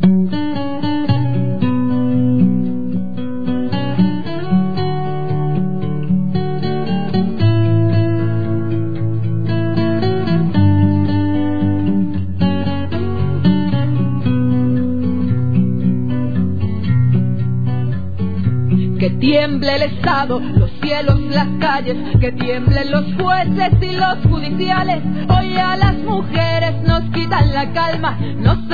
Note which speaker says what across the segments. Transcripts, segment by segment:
Speaker 1: Que tiemble el Estado, los cielos, las calles, que tiemblen los jueces y los judiciales. Hoy a las mujeres nos quitan la calma, nos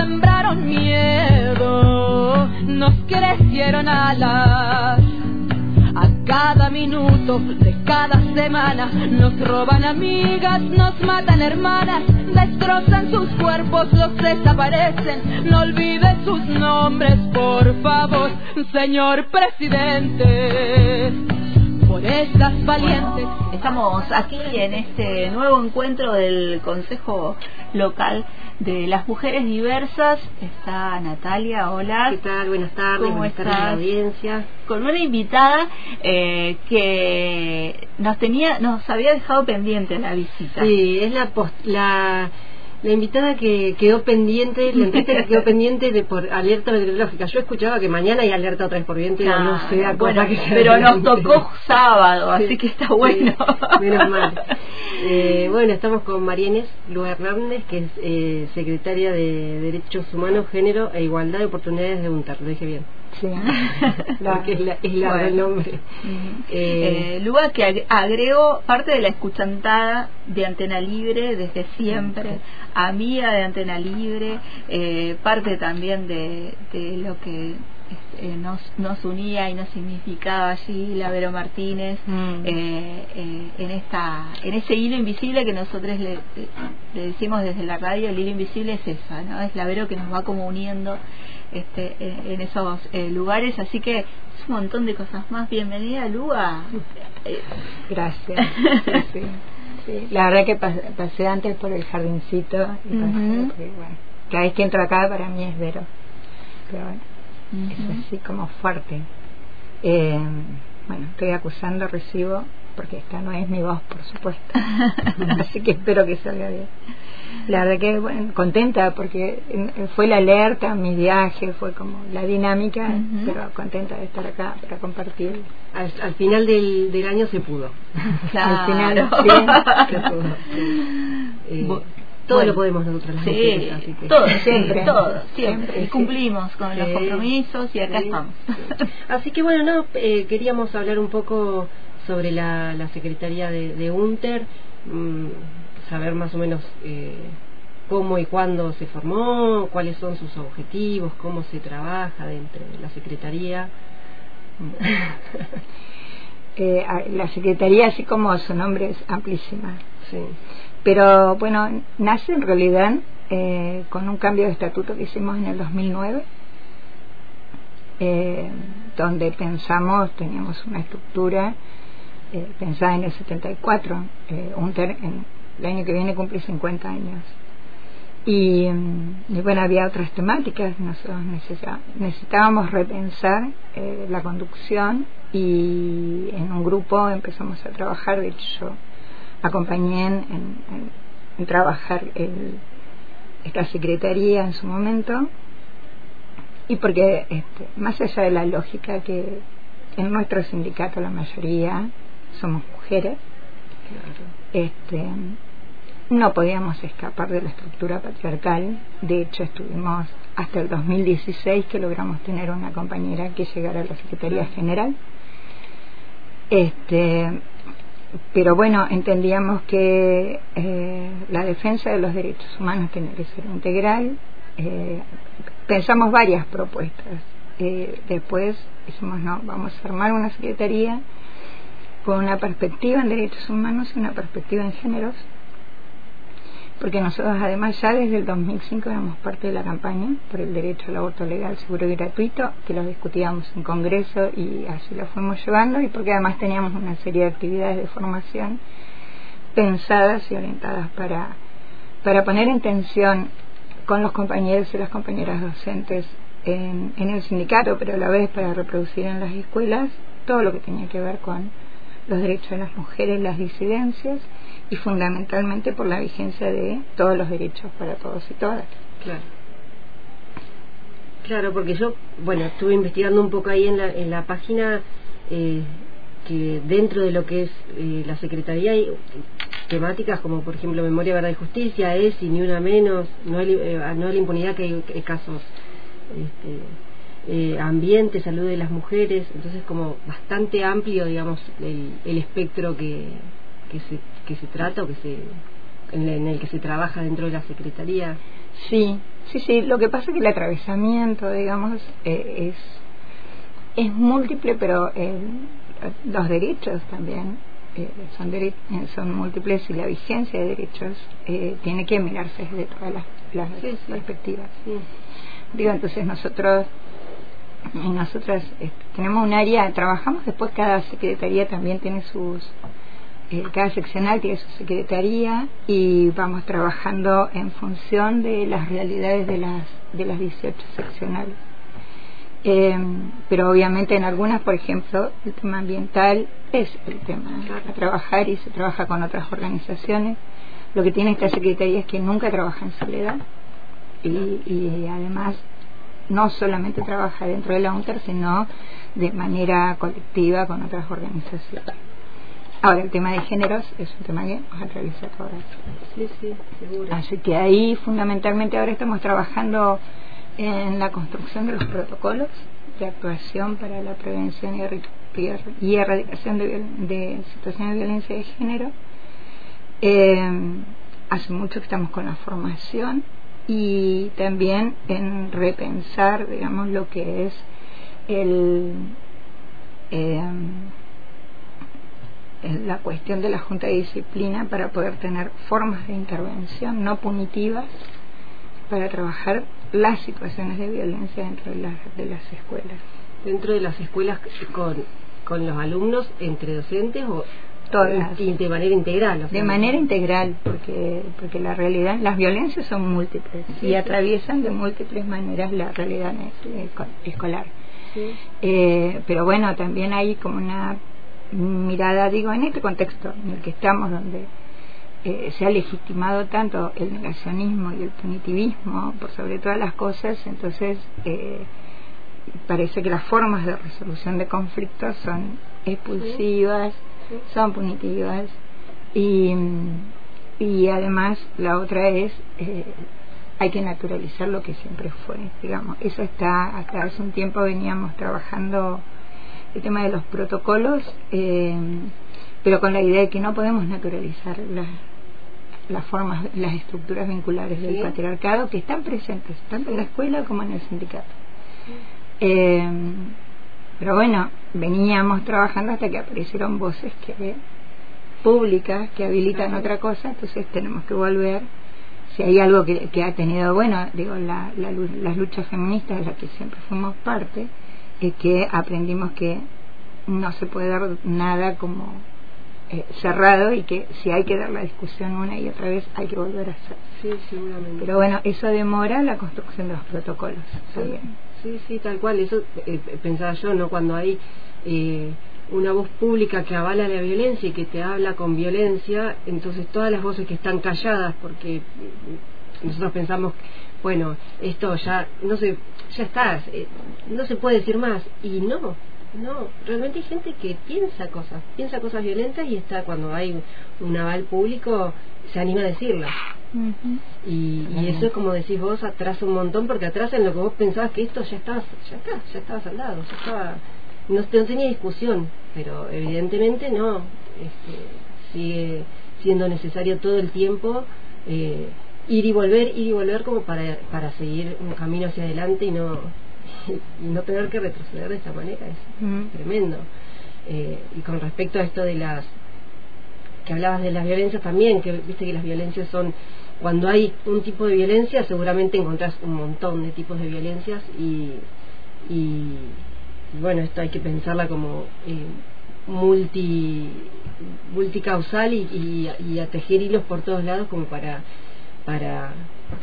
Speaker 1: sembraron miedo, nos crecieron alas. A cada minuto de cada semana nos roban amigas, nos matan hermanas, destrozan sus cuerpos, los desaparecen. No olvide sus nombres, por favor, señor presidente. Por estas valientes.
Speaker 2: Estamos aquí en este nuevo encuentro del Consejo Local de las Mujeres Diversas. Está Natalia, hola.
Speaker 3: ¿Qué tal? Buenas tardes,
Speaker 2: ¿Cómo
Speaker 3: buenas tardes a la audiencia.
Speaker 2: Con una invitada eh, que nos tenía, nos había dejado pendiente la visita.
Speaker 3: Sí, es la, post- la la invitada que quedó pendiente, la entrevista que quedó pendiente de por alerta meteorológica. Yo escuchaba que mañana hay alerta otra vez por viento,
Speaker 2: Ah,
Speaker 3: no sé, a
Speaker 2: bueno,
Speaker 3: cosa que sea
Speaker 2: pero nos tocó sábado,
Speaker 3: Sí,
Speaker 2: así que está
Speaker 3: sí,
Speaker 2: bueno.
Speaker 3: menos mal. Eh, bueno, estamos con María Inés Lua Hernández, que es eh, secretaria de Derechos Humanos, Género e Igualdad de Oportunidades de UNTAR. Lo dije bien.
Speaker 4: Sí,
Speaker 3: Porque es, la, es largo
Speaker 2: Bueno.
Speaker 3: el nombre.
Speaker 2: Ujú.
Speaker 3: Eh,
Speaker 2: Eh, Lua que ag- agregó parte de la escuchantada de Antena Libre desde siempre, amiga de Antena Libre, eh, parte también de, de lo que este, nos, nos unía y nos significaba allí la Vero Martínez eh, eh, en esta en ese hilo invisible que nosotros le, le decimos desde la radio el hilo invisible es esa no es la Vero que nos va como uniendo este en, en esos eh, lugares así que es un montón de cosas más bienvenida Lua Eh,
Speaker 4: gracias. Sí, sí, sí. La verdad que pas- pasé antes por el jardincito y bueno, cada vez que entro acá para mí es Vero. Pero bueno, es así como fuerte. Eh, bueno, estoy acusando, recibo, porque esta no es mi voz, por supuesto. así que espero que salga bien. La verdad que bueno, contenta porque eh, fue la alerta, mi viaje, fue como la dinámica, pero contenta de estar acá para compartir.
Speaker 3: al, al final del, del año se pudo.
Speaker 4: Al final,
Speaker 2: Claro.
Speaker 3: se pudo. Eh, todo
Speaker 2: bueno.
Speaker 3: lo podemos nosotros las
Speaker 2: Sí,
Speaker 3: mujeres, así que-
Speaker 2: todo,
Speaker 4: Siempre.
Speaker 2: todo, siempre.
Speaker 4: Siempre,
Speaker 2: Y
Speaker 4: sí.
Speaker 2: cumplimos con los
Speaker 3: Sí.
Speaker 2: compromisos y acá
Speaker 3: Sí,
Speaker 2: estamos.
Speaker 3: sí. Así que bueno, no, eh, queríamos hablar un poco sobre la, la Secretaría de, de UNTER, mm, saber más o menos eh, cómo y cuándo se formó, cuáles son sus objetivos, cómo se trabaja dentro de la Secretaría.
Speaker 4: Eh, la Secretaría, así como su nombre, es amplísima.
Speaker 3: Sí.
Speaker 4: Pero bueno, nace en realidad eh, con un cambio de estatuto que hicimos en el 2009, eh, donde pensamos, teníamos una estructura eh, pensada en el 74, eh, UNTER en, el año que viene cumple 50 años. Y, mm, y bueno, había otras temáticas, nosotros necesitábamos repensar eh, la conducción y en un grupo empezamos a trabajar, de hecho yo acompañé en, en- en trabajar el- esta secretaría en su momento y porque este, más allá de la lógica que en nuestro sindicato la mayoría somos mujeres, este, no podíamos escapar de la estructura patriarcal. De hecho, estuvimos hasta el 2016 que logramos tener una compañera que llegara a la Secretaría General. Este, pero bueno, entendíamos que eh, la defensa de los derechos humanos tenía que ser integral. Eh, pensamos varias propuestas. Eh, después dijimos, no, vamos a armar una secretaría con una perspectiva en derechos humanos y una perspectiva en géneros, porque nosotros además ya desde el 2005 éramos parte de la campaña por el derecho al aborto legal, seguro y gratuito, que lo discutíamos en Congreso y así lo fuimos llevando, y porque además teníamos una serie de actividades de formación pensadas y orientadas para, para poner en tensión con los compañeros y las compañeras docentes en, en el sindicato, pero a la vez para reproducir en las escuelas todo lo que tenía que ver con los derechos de las mujeres, las disidencias y fundamentalmente por la vigencia de todos los derechos para todos y todas.
Speaker 3: Claro. Claro, porque yo, bueno, estuve investigando un poco ahí en la, en la página eh, que dentro de lo que es eh, la Secretaría hay temáticas como, por ejemplo, Memoria, Verdad y Justicia, es y ni una menos, no hay, eh, no hay la impunidad que hay, casos, este, ambiente, salud de las mujeres, entonces como bastante amplio, digamos, el, el espectro que, que, se, que se trata o que se en, el que se trabaja dentro de la Secretaría.
Speaker 4: Sí, sí, sí. Lo que pasa es que el atravesamiento, digamos, eh, es, es múltiple, pero eh, los derechos también eh, son, son múltiples y la vigencia de derechos tiene que mirarse desde todas las, perspectivas. Digo, entonces nosotros nosotras tenemos un área, trabajamos después cada secretaría también tiene sus eh, cada seccional tiene su secretaría y vamos trabajando en función de las realidades de las, de las 18 seccionales. Eh, pero obviamente en algunas, por ejemplo, el tema ambiental es el tema a trabajar y se trabaja con otras organizaciones. Lo que tiene esta secretaría es que nunca trabaja en soledad y, y además no solamente trabaja dentro de la UNTER, sino de manera colectiva con otras organizaciones. Ahora, el tema de géneros es un tema que vamos a realizar ahora.
Speaker 3: Sí, sí, seguro.
Speaker 4: Así que ahí fundamentalmente ahora estamos trabajando en la construcción de los protocolos de actuación para la prevención y, erradicación de, situaciones de violencia de género. Eh, hace mucho que estamos con la formación y también en repensar, digamos, lo que es el... Eh, la cuestión de la Junta de Disciplina para poder tener formas de intervención no punitivas para trabajar las situaciones de violencia dentro de, de las escuelas.
Speaker 3: ¿Dentro de las escuelas con, con los alumnos, entre docentes o
Speaker 4: todas.
Speaker 3: De manera integral
Speaker 4: de manera integral porque porque la realidad las violencias son múltiples. Y atraviesan de múltiples maneras la realidad escolar. Eh, pero bueno también hay como una mirada, digo, en este contexto en el que estamos, donde eh, se ha legitimado tanto el negacionismo y el punitivismo por sobre todas las cosas, entonces eh, parece que las formas de resolución de conflictos son expulsivas, son punitivas y, y además la otra es eh, hay que naturalizar lo que siempre fue, digamos. Eso está, hasta hace un tiempo veníamos trabajando el tema de los protocolos, eh, pero con la idea de que no podemos naturalizar las, las formas, las estructuras vinculares del patriarcado que están presentes, tanto en la escuela como en el sindicato. Eh, pero bueno, veníamos trabajando hasta que aparecieron voces que públicas que habilitan otra cosa, entonces tenemos que volver. Si hay algo que, que ha tenido, bueno, digo, la, las luchas feministas de las que siempre fuimos parte, es que aprendimos que no se puede dar nada como eh, cerrado y que si hay que dar la discusión una y otra vez hay que volver a hacer.
Speaker 3: Sí, seguramente.
Speaker 4: Pero bueno, eso demora la construcción de los protocolos
Speaker 3: sí, Sí, sí, tal cual. Eso eh, pensaba yo, ¿no? Cuando hay eh, una voz pública que avala la violencia y que te habla con violencia, entonces todas las voces que están calladas, porque nosotros pensamos, bueno, esto ya, no sé, ya está, eh, no se puede decir más. Y no, no, realmente hay gente que piensa cosas, piensa cosas violentas y está cuando hay un aval público, se anima a decirlas. y, eso es como decís vos, atrasa un montón porque atrasa en lo que vos pensabas que esto ya estaba, ya está, ya estaba saldado, ya estaba, no, no tenía discusión, pero evidentemente no, este, sigue siendo necesario todo el tiempo eh, ir y volver, ir y volver como para, para seguir un camino hacia adelante y no, y no tener que retroceder de esta manera, es tremendo. Eh, y con respecto a esto de las que hablabas de las violencias también, que viste que las violencias son cuando hay un tipo de violencia seguramente encontrás un montón de tipos de violencias y, y, bueno, esto hay que pensarla como eh, multi multicausal y, y, y a tejer hilos por todos lados como para para,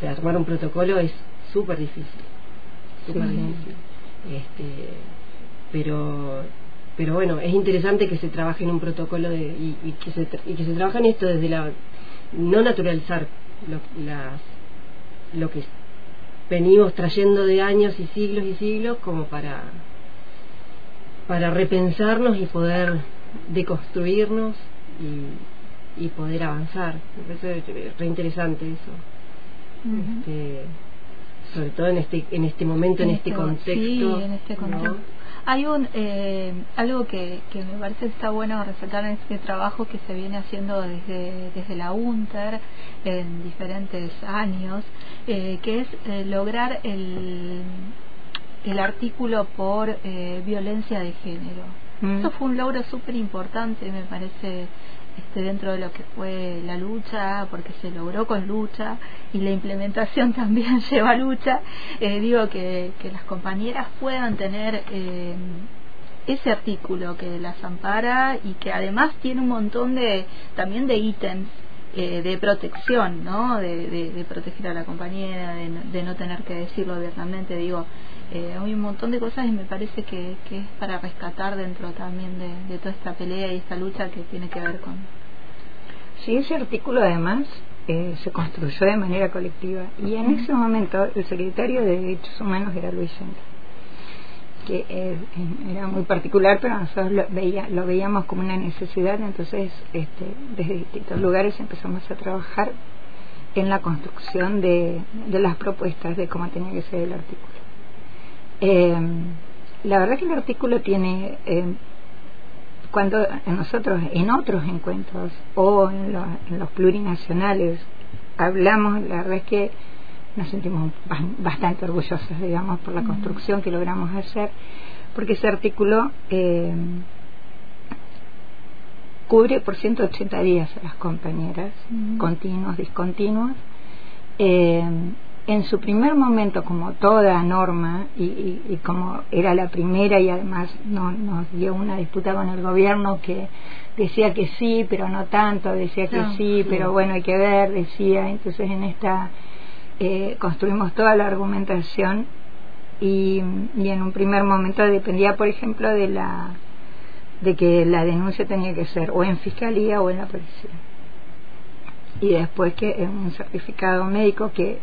Speaker 3: armar un protocolo es súper difícil. Súper difícil. Este, pero pero bueno, es interesante que se trabaje en un protocolo de, y, que se, y que se trabaje en esto desde la no naturalizar lo, las, lo que venimos trayendo de años y siglos y siglos como para para repensarnos y poder deconstruirnos y, y poder avanzar. Me parece re interesante eso. este, sobre todo en este en este momento, en, este, este contexto.
Speaker 2: Sí, en este contexto. Hay un eh, algo que, que me parece está bueno resaltar en este trabajo que se viene haciendo desde, desde la UNTER en diferentes años, eh, que es eh, lograr el, el artículo por eh, violencia de género. Mm. Eso fue un logro súper importante, me parece, este, dentro de lo que fue la lucha, porque se logró con lucha y la implementación también lleva lucha. Eh, digo que, que, las compañeras puedan tener eh, ese artículo que las ampara y que además tiene un montón de también de ítems eh, de protección, ¿no? De, de, proteger a la compañera, de, de no tener que decirlo abiertamente. Digo, eh, hay un montón de cosas y me parece que, que es para rescatar dentro también de, toda esta pelea y esta lucha que tiene que ver con...
Speaker 4: Sí, ese artículo además eh, se construyó de manera colectiva y en ese momento el secretario de Derechos Humanos era Luis Yenda que era muy particular, pero nosotros lo, veía, lo veíamos como una necesidad, entonces este, desde distintos lugares empezamos a trabajar en la construcción de, las propuestas de cómo tenía que ser el artículo. Eh, la verdad que el artículo tiene, eh, cuando nosotros en otros encuentros o en, en, los plurinacionales hablamos, la verdad es que nos sentimos bastante orgullosos, digamos, por la construcción que logramos hacer, porque ese artículo eh, cubre por 180 días a las compañeras, continuos, discontinuos. Eh, en su primer momento, como toda norma, y, y, como era la primera y además no, nos dio una disputa con el gobierno que decía que sí, pero no tanto, decía que sí, pero bueno, hay que ver, decía, entonces en esta eh, construimos toda la argumentación y, y en un primer momento dependía, por ejemplo, de la de que la denuncia tenía que ser o en fiscalía o en la policía y después que es un certificado médico que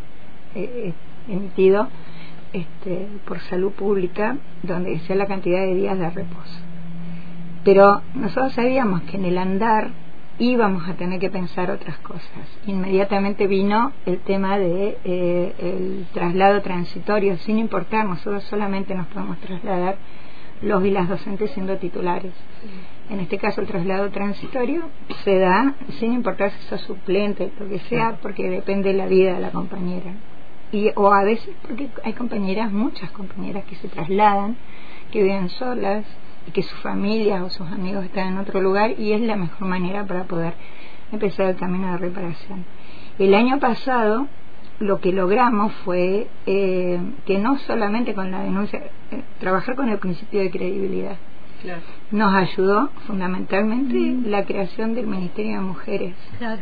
Speaker 4: eh, emitido este, por salud pública donde decía la cantidad de días de reposo. Pero nosotros sabíamos que en el andar íbamos a tener que pensar otras cosas. Inmediatamente vino el tema de eh, el traslado transitorio, sin importar, nosotros solamente nos podemos trasladar los y las docentes siendo titulares. En este caso el traslado transitorio se da sin importar si sos suplente, lo que sea, porque depende de la vida de la compañera y o a veces porque hay compañeras muchas compañeras que se trasladan que viven solas y que sus familias o sus amigos están en otro lugar y es la mejor manera para poder empezar el camino de reparación. El año pasado lo que logramos fue eh, que no solamente con la denuncia eh, trabajar con el principio de credibilidad. Nos ayudó fundamentalmente mm. la creación del Ministerio de Mujeres. Claro.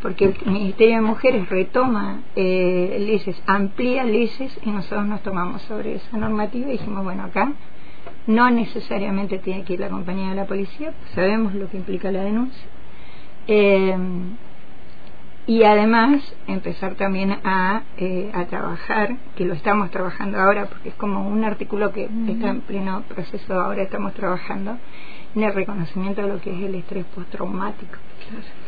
Speaker 4: Porque el Ministerio de Mujeres retoma eh, leyes, amplía leyes y nosotros nos tomamos sobre esa normativa y dijimos, bueno, acá no necesariamente tiene que ir la compañía de la policía, pues sabemos lo que implica la denuncia. Eh, y además empezar también a, eh, a trabajar, que lo estamos trabajando ahora porque es como un artículo que está en pleno proceso, ahora estamos trabajando en el reconocimiento de lo que es el estrés postraumático. Claro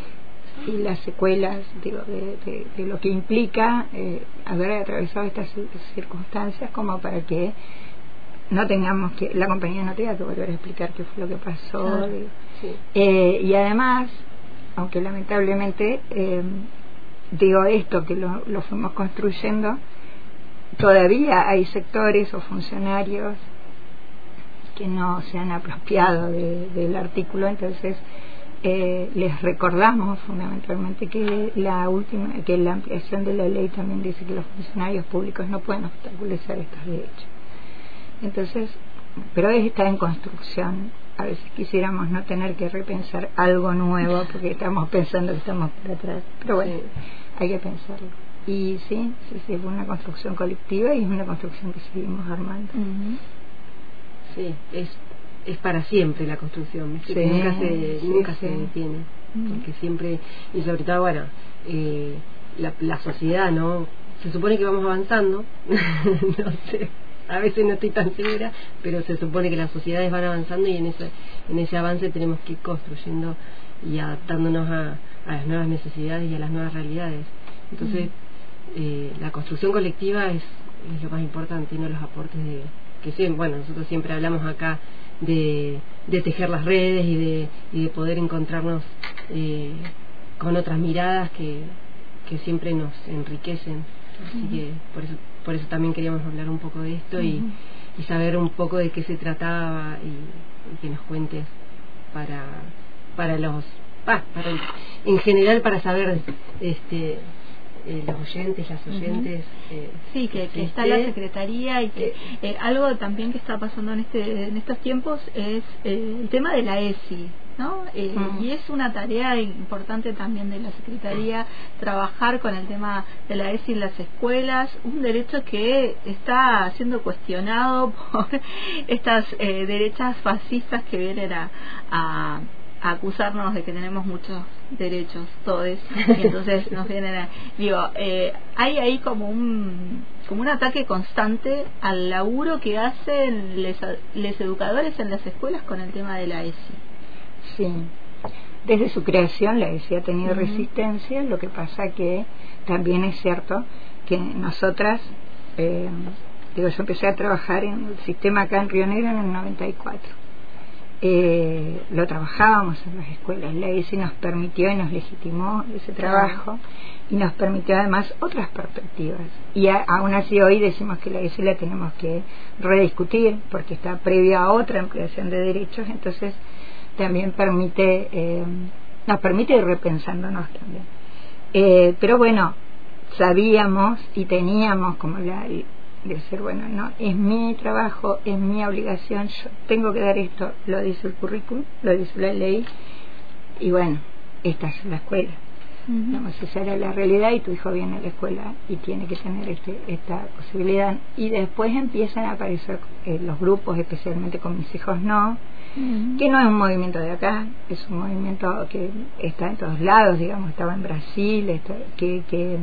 Speaker 4: y las secuelas digo, de, de, lo que implica eh, haber atravesado estas circunstancias como para que no tengamos que la compañía no tenga que volver a explicar qué fue lo que pasó. Eh, y además aunque lamentablemente eh, digo esto que lo, lo fuimos construyendo todavía hay sectores o funcionarios que no se han apropiado del artículo. Entonces eh, les recordamos fundamentalmente que la última que la ampliación de la ley también dice que los funcionarios públicos no pueden obstaculizar estos derechos entonces pero está en construcción. A veces quisiéramos no tener que repensar algo nuevo porque estamos pensando que estamos por atrás. Pero bueno hay que pensarlo. Y sí, sí, sí, es una construcción colectiva y es una construcción que seguimos armando.
Speaker 3: Sí, es es para siempre la construcción, nunca se, nunca se detiene, porque siempre, y sobre todo, bueno, eh, la, la sociedad, ¿no? se supone que vamos avanzando, no sé, a veces no estoy tan segura, pero se supone que las sociedades van avanzando y en ese, en ese avance tenemos que ir construyendo y adaptándonos a, a las nuevas necesidades y a las nuevas realidades. Entonces, eh, la construcción colectiva es, es, lo más importante, no los aportes de que siempre, bueno, nosotros siempre hablamos acá de, de tejer las redes y de, y de poder encontrarnos eh, con otras miradas que, que siempre nos enriquecen. Así que por eso, por eso también queríamos hablar un poco de esto y, y saber un poco de qué se trataba y, que nos cuentes para, para los para en general para saber este eh, los oyentes, las oyentes.
Speaker 2: Eh, sí, que, está la Secretaría y que eh, algo también que está pasando en, este, en estos tiempos es el tema de la ESI. ¿No? Y es una tarea importante también de la Secretaría trabajar con el tema de la ESI en las escuelas, un derecho que está siendo cuestionado por estas derechas fascistas que vienen a acusarnos de que tenemos muchos derechos, todos, y entonces nos vienen a... Digo, eh, hay ahí como un, como un ataque constante al laburo que hacen los educadores en las escuelas con el tema de la ESI.
Speaker 4: Sí, desde su creación la ESI ha tenido resistencia, lo que pasa que también es cierto que nosotras, eh, digo, yo empecé a trabajar en el sistema acá en Río Negro en el 94 eh, lo trabajábamos en las escuelas. La ESI nos permitió y nos legitimó ese trabajo y nos permitió además otras perspectivas. Y aún así hoy decimos que la ESI la tenemos que rediscutir porque está previa a otra ampliación de derechos, entonces también permite, eh, nos permite ir repensándonos también. Eh, pero bueno, sabíamos y teníamos como la, decir, bueno, no, es mi trabajo, es mi obligación, yo tengo que dar esto, lo dice el currículum, lo dice la ley, y bueno, esta es la escuela. Uh esa era la realidad y tu hijo viene a la escuela y tiene que tener este, esta posibilidad. Y después empiezan a aparecer eh, los grupos, especialmente con mis hijos no, que no es un movimiento de acá, es un movimiento que está en todos lados, digamos, estaba en Brasil, que, que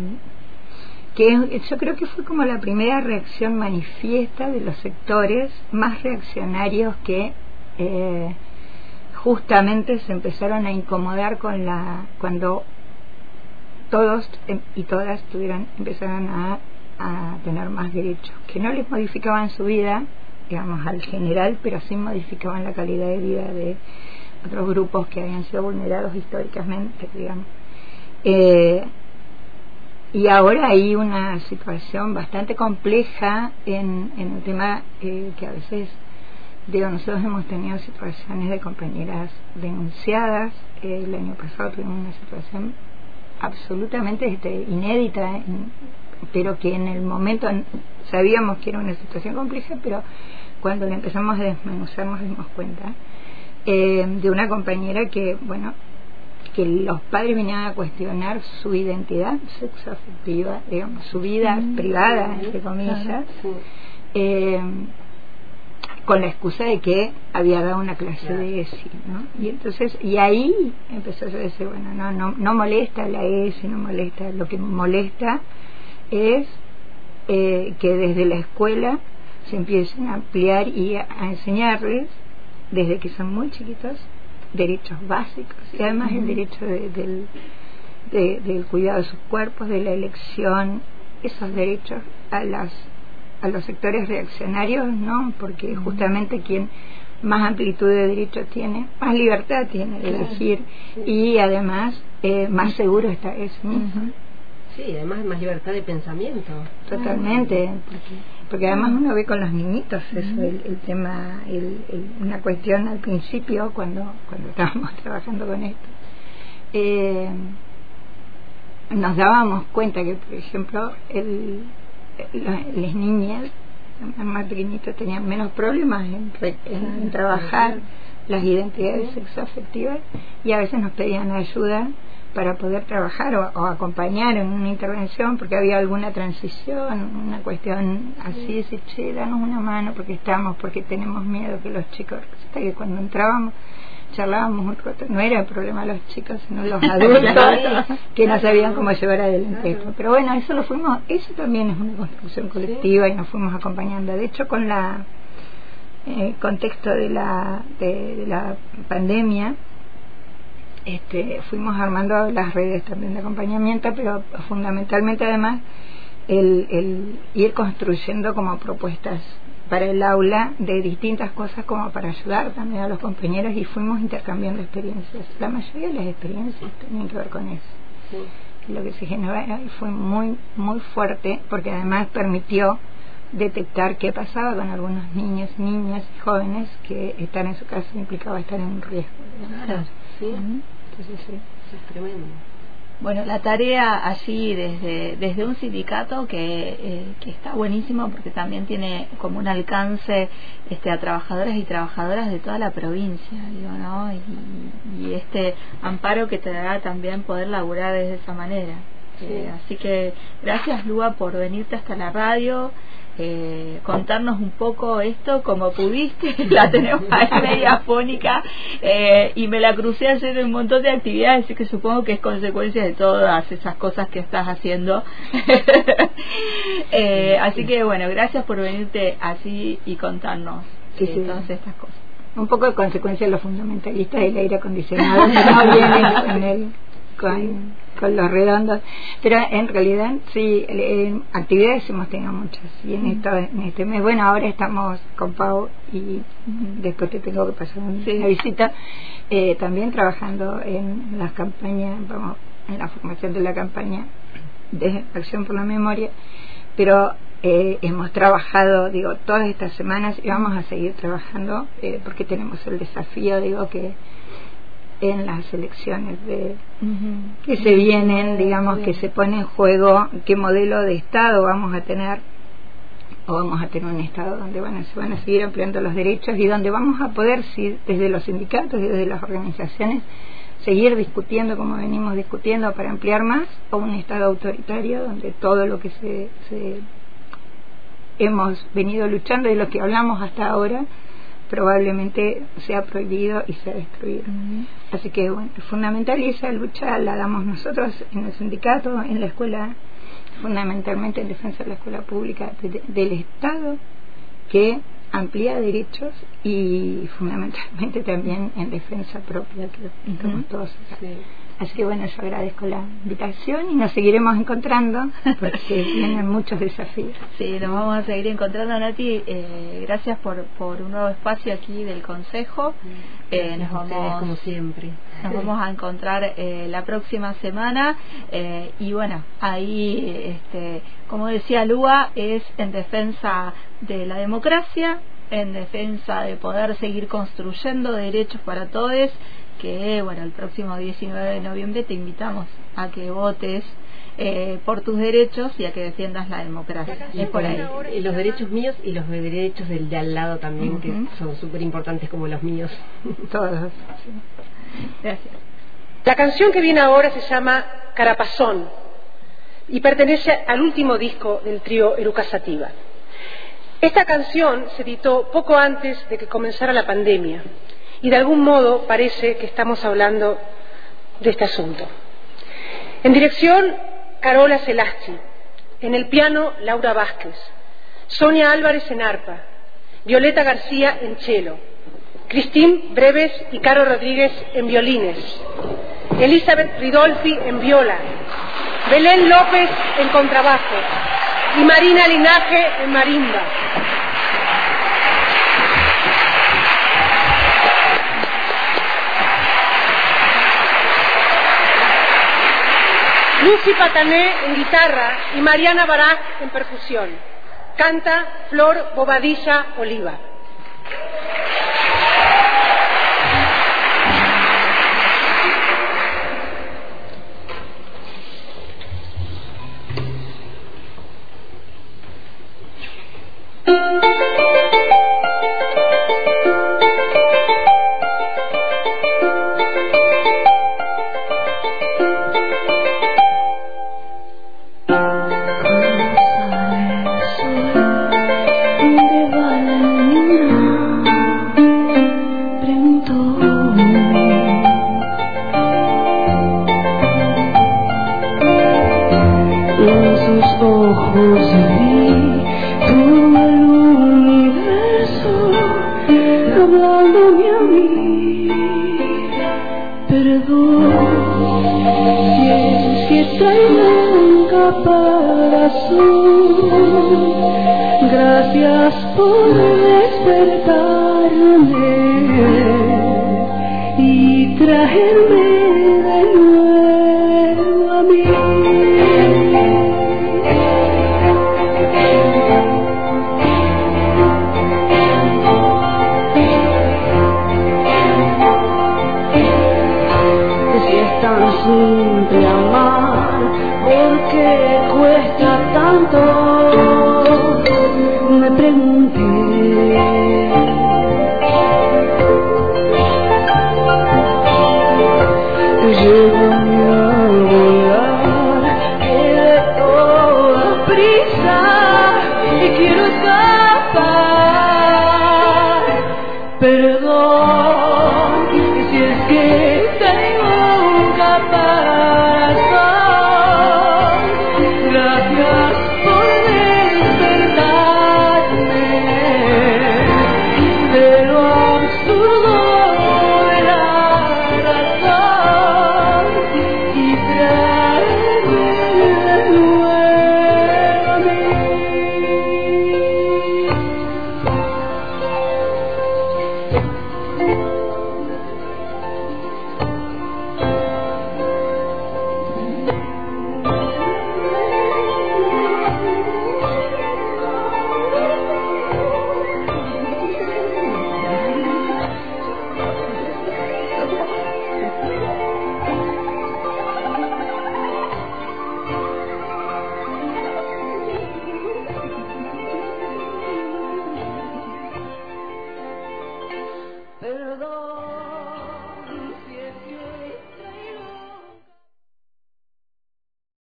Speaker 4: que yo creo que fue como la primera reacción manifiesta de los sectores más reaccionarios que eh, justamente se empezaron a incomodar con la cuando todos em, y todas tuvieron empezaron a, a tener más derechos que no les modificaban su vida digamos al general pero sí modificaban la calidad de vida de otros grupos que habían sido vulnerados históricamente digamos eh, y ahora hay una situación bastante compleja en, en el tema eh, que a veces, digo, nosotros hemos tenido situaciones de compañeras denunciadas. el año pasado tuvimos una situación absolutamente este, inédita, pero que en el momento sabíamos que era una situación compleja, pero cuando le empezamos a desmenuzar nos dimos cuenta eh, de una compañera que, bueno, que los padres venían a cuestionar su identidad sexoafectiva, digamos, su vida mm, privada, entre comillas, eh, con la excusa de que había dado una clase de ESI, ¿no? Y entonces, y ahí empezó a decir, bueno, no, no, no molesta la ESI, no molesta, lo que molesta es eh, que desde la escuela se empiecen a ampliar y a enseñarles, desde que son muy chiquitos, derechos básicos. Y además el derecho del, del cuidado de sus cuerpos, de la elección, esos derechos a las a los sectores reaccionarios, ¿no? Porque justamente quien más amplitud de derechos tiene, más libertad tiene de elegir y además eh, más seguro está eso mismo.
Speaker 3: Sí, además más libertad de pensamiento.
Speaker 4: Totalmente, porque, además uno ve con los niñitos eso, el, tema, el, una cuestión al principio cuando, cuando estábamos trabajando con esto. Eh, nos dábamos cuenta que, por ejemplo, el, las niñas más pequeñitos tenían menos problemas en, en trabajar las identidades sexoafectivas y a veces nos pedían ayuda para poder trabajar o, acompañar en una intervención porque había alguna transición, una cuestión así, decir, che, danos una mano porque estamos, porque tenemos miedo que los chicos, hasta que cuando entrábamos charlábamos un rato, no era el problema de los chicos, sino los adultos que no sabían cómo llevar adelante esto. Pero bueno, eso lo fuimos, eso también es una construcción colectiva y nos fuimos acompañando. De hecho, con la eh, contexto de la, de, la pandemia, este, fuimos armando las redes también de acompañamiento, pero fundamentalmente además el, el ir construyendo como propuestas para el aula de distintas cosas como para ayudar también a los compañeros y fuimos intercambiando experiencias. La mayoría de las experiencias tenían que ver con eso. Lo que se generó y fue muy, muy fuerte porque además permitió detectar qué pasaba con algunos niños, niñas y jóvenes que estar en su casa implicaba estar en un riesgo.
Speaker 3: Claro, sí. Sí, es tremendo.
Speaker 2: Bueno, la tarea allí desde, desde un sindicato que, eh, que está buenísimo porque también tiene como un alcance este, a trabajadoras y trabajadoras de toda la provincia, digo, ¿no? Y, y este amparo que te da también poder laburar desde esa manera. Eh, así que gracias Lua por venirte hasta la radio eh, contarnos un poco esto como pudiste, la tenemos ahí media fónica eh, y me la crucé haciendo un montón de actividades que supongo que es consecuencia de todas esas cosas que estás haciendo. eh, así que bueno, gracias por venirte así y contarnos eh, todas estas cosas.
Speaker 4: Un poco de consecuencia de los fundamentalistas del aire acondicionado no vienen con el con, con los redondos pero en realidad sí actividades hemos tenido muchas. Y en esto en este mes bueno ahora estamos con Pau y después te tengo que pasar una visita eh, también trabajando en las campañas vamos en la formación de la campaña de acción por la memoria. Pero eh, hemos trabajado digo todas estas semanas y vamos a seguir trabajando eh, porque tenemos el desafío digo que en las elecciones de, que se vienen, digamos, que se pone en juego qué modelo de Estado vamos a tener o vamos a tener un Estado donde van a, se van a seguir ampliando los derechos y donde vamos a poder, si, desde los sindicatos y desde las organizaciones, seguir discutiendo como venimos discutiendo para ampliar más o un Estado autoritario donde todo lo que se, se hemos venido luchando y lo que hablamos hasta ahora probablemente sea prohibido y sea destruido. Así que, bueno, fundamental y esa lucha la damos nosotros en el sindicato, en la escuela, fundamentalmente en defensa de la escuela pública del Estado, que amplía derechos y fundamentalmente también en defensa propia, que estamos todos Así que bueno, yo agradezco la invitación y nos seguiremos encontrando porque tienen muchos desafíos.
Speaker 2: Sí, nos vamos a seguir encontrando, Nati. Eh, gracias por, por un nuevo espacio aquí del Consejo.
Speaker 3: Eh, nos vamos, como siempre.
Speaker 2: Nos vamos a encontrar eh, la próxima semana eh, y bueno, ahí, este, como decía Lua, es en defensa de la democracia, en defensa de poder seguir construyendo derechos para todos que bueno, el próximo 19 de noviembre te invitamos a que votes eh, por tus derechos y a que defiendas la democracia.
Speaker 3: Y por ahí. los derechos míos y los derechos del de al lado también, que son súper importantes como los míos.
Speaker 4: Todos.
Speaker 2: Gracias.
Speaker 5: La canción que viene ahora se llama Carapazón y pertenece al último disco del trío Eruca Sativa. Esta canción se editó poco antes de que comenzara la pandemia y de algún modo parece que estamos hablando de este asunto. En dirección, Carola Celaschi. En el piano, Laura Vázquez. Sonia Álvarez en arpa. Violeta García en cello. Cristín Breves y Caro Rodríguez en violines. Elizabeth Ridolfi en viola. Belén López en contrabajo. Y Marina Linaje en marimba. Lucy Patané en guitarra y Mariana Barak en percusión. Canta Flor Bobadilla Oliva.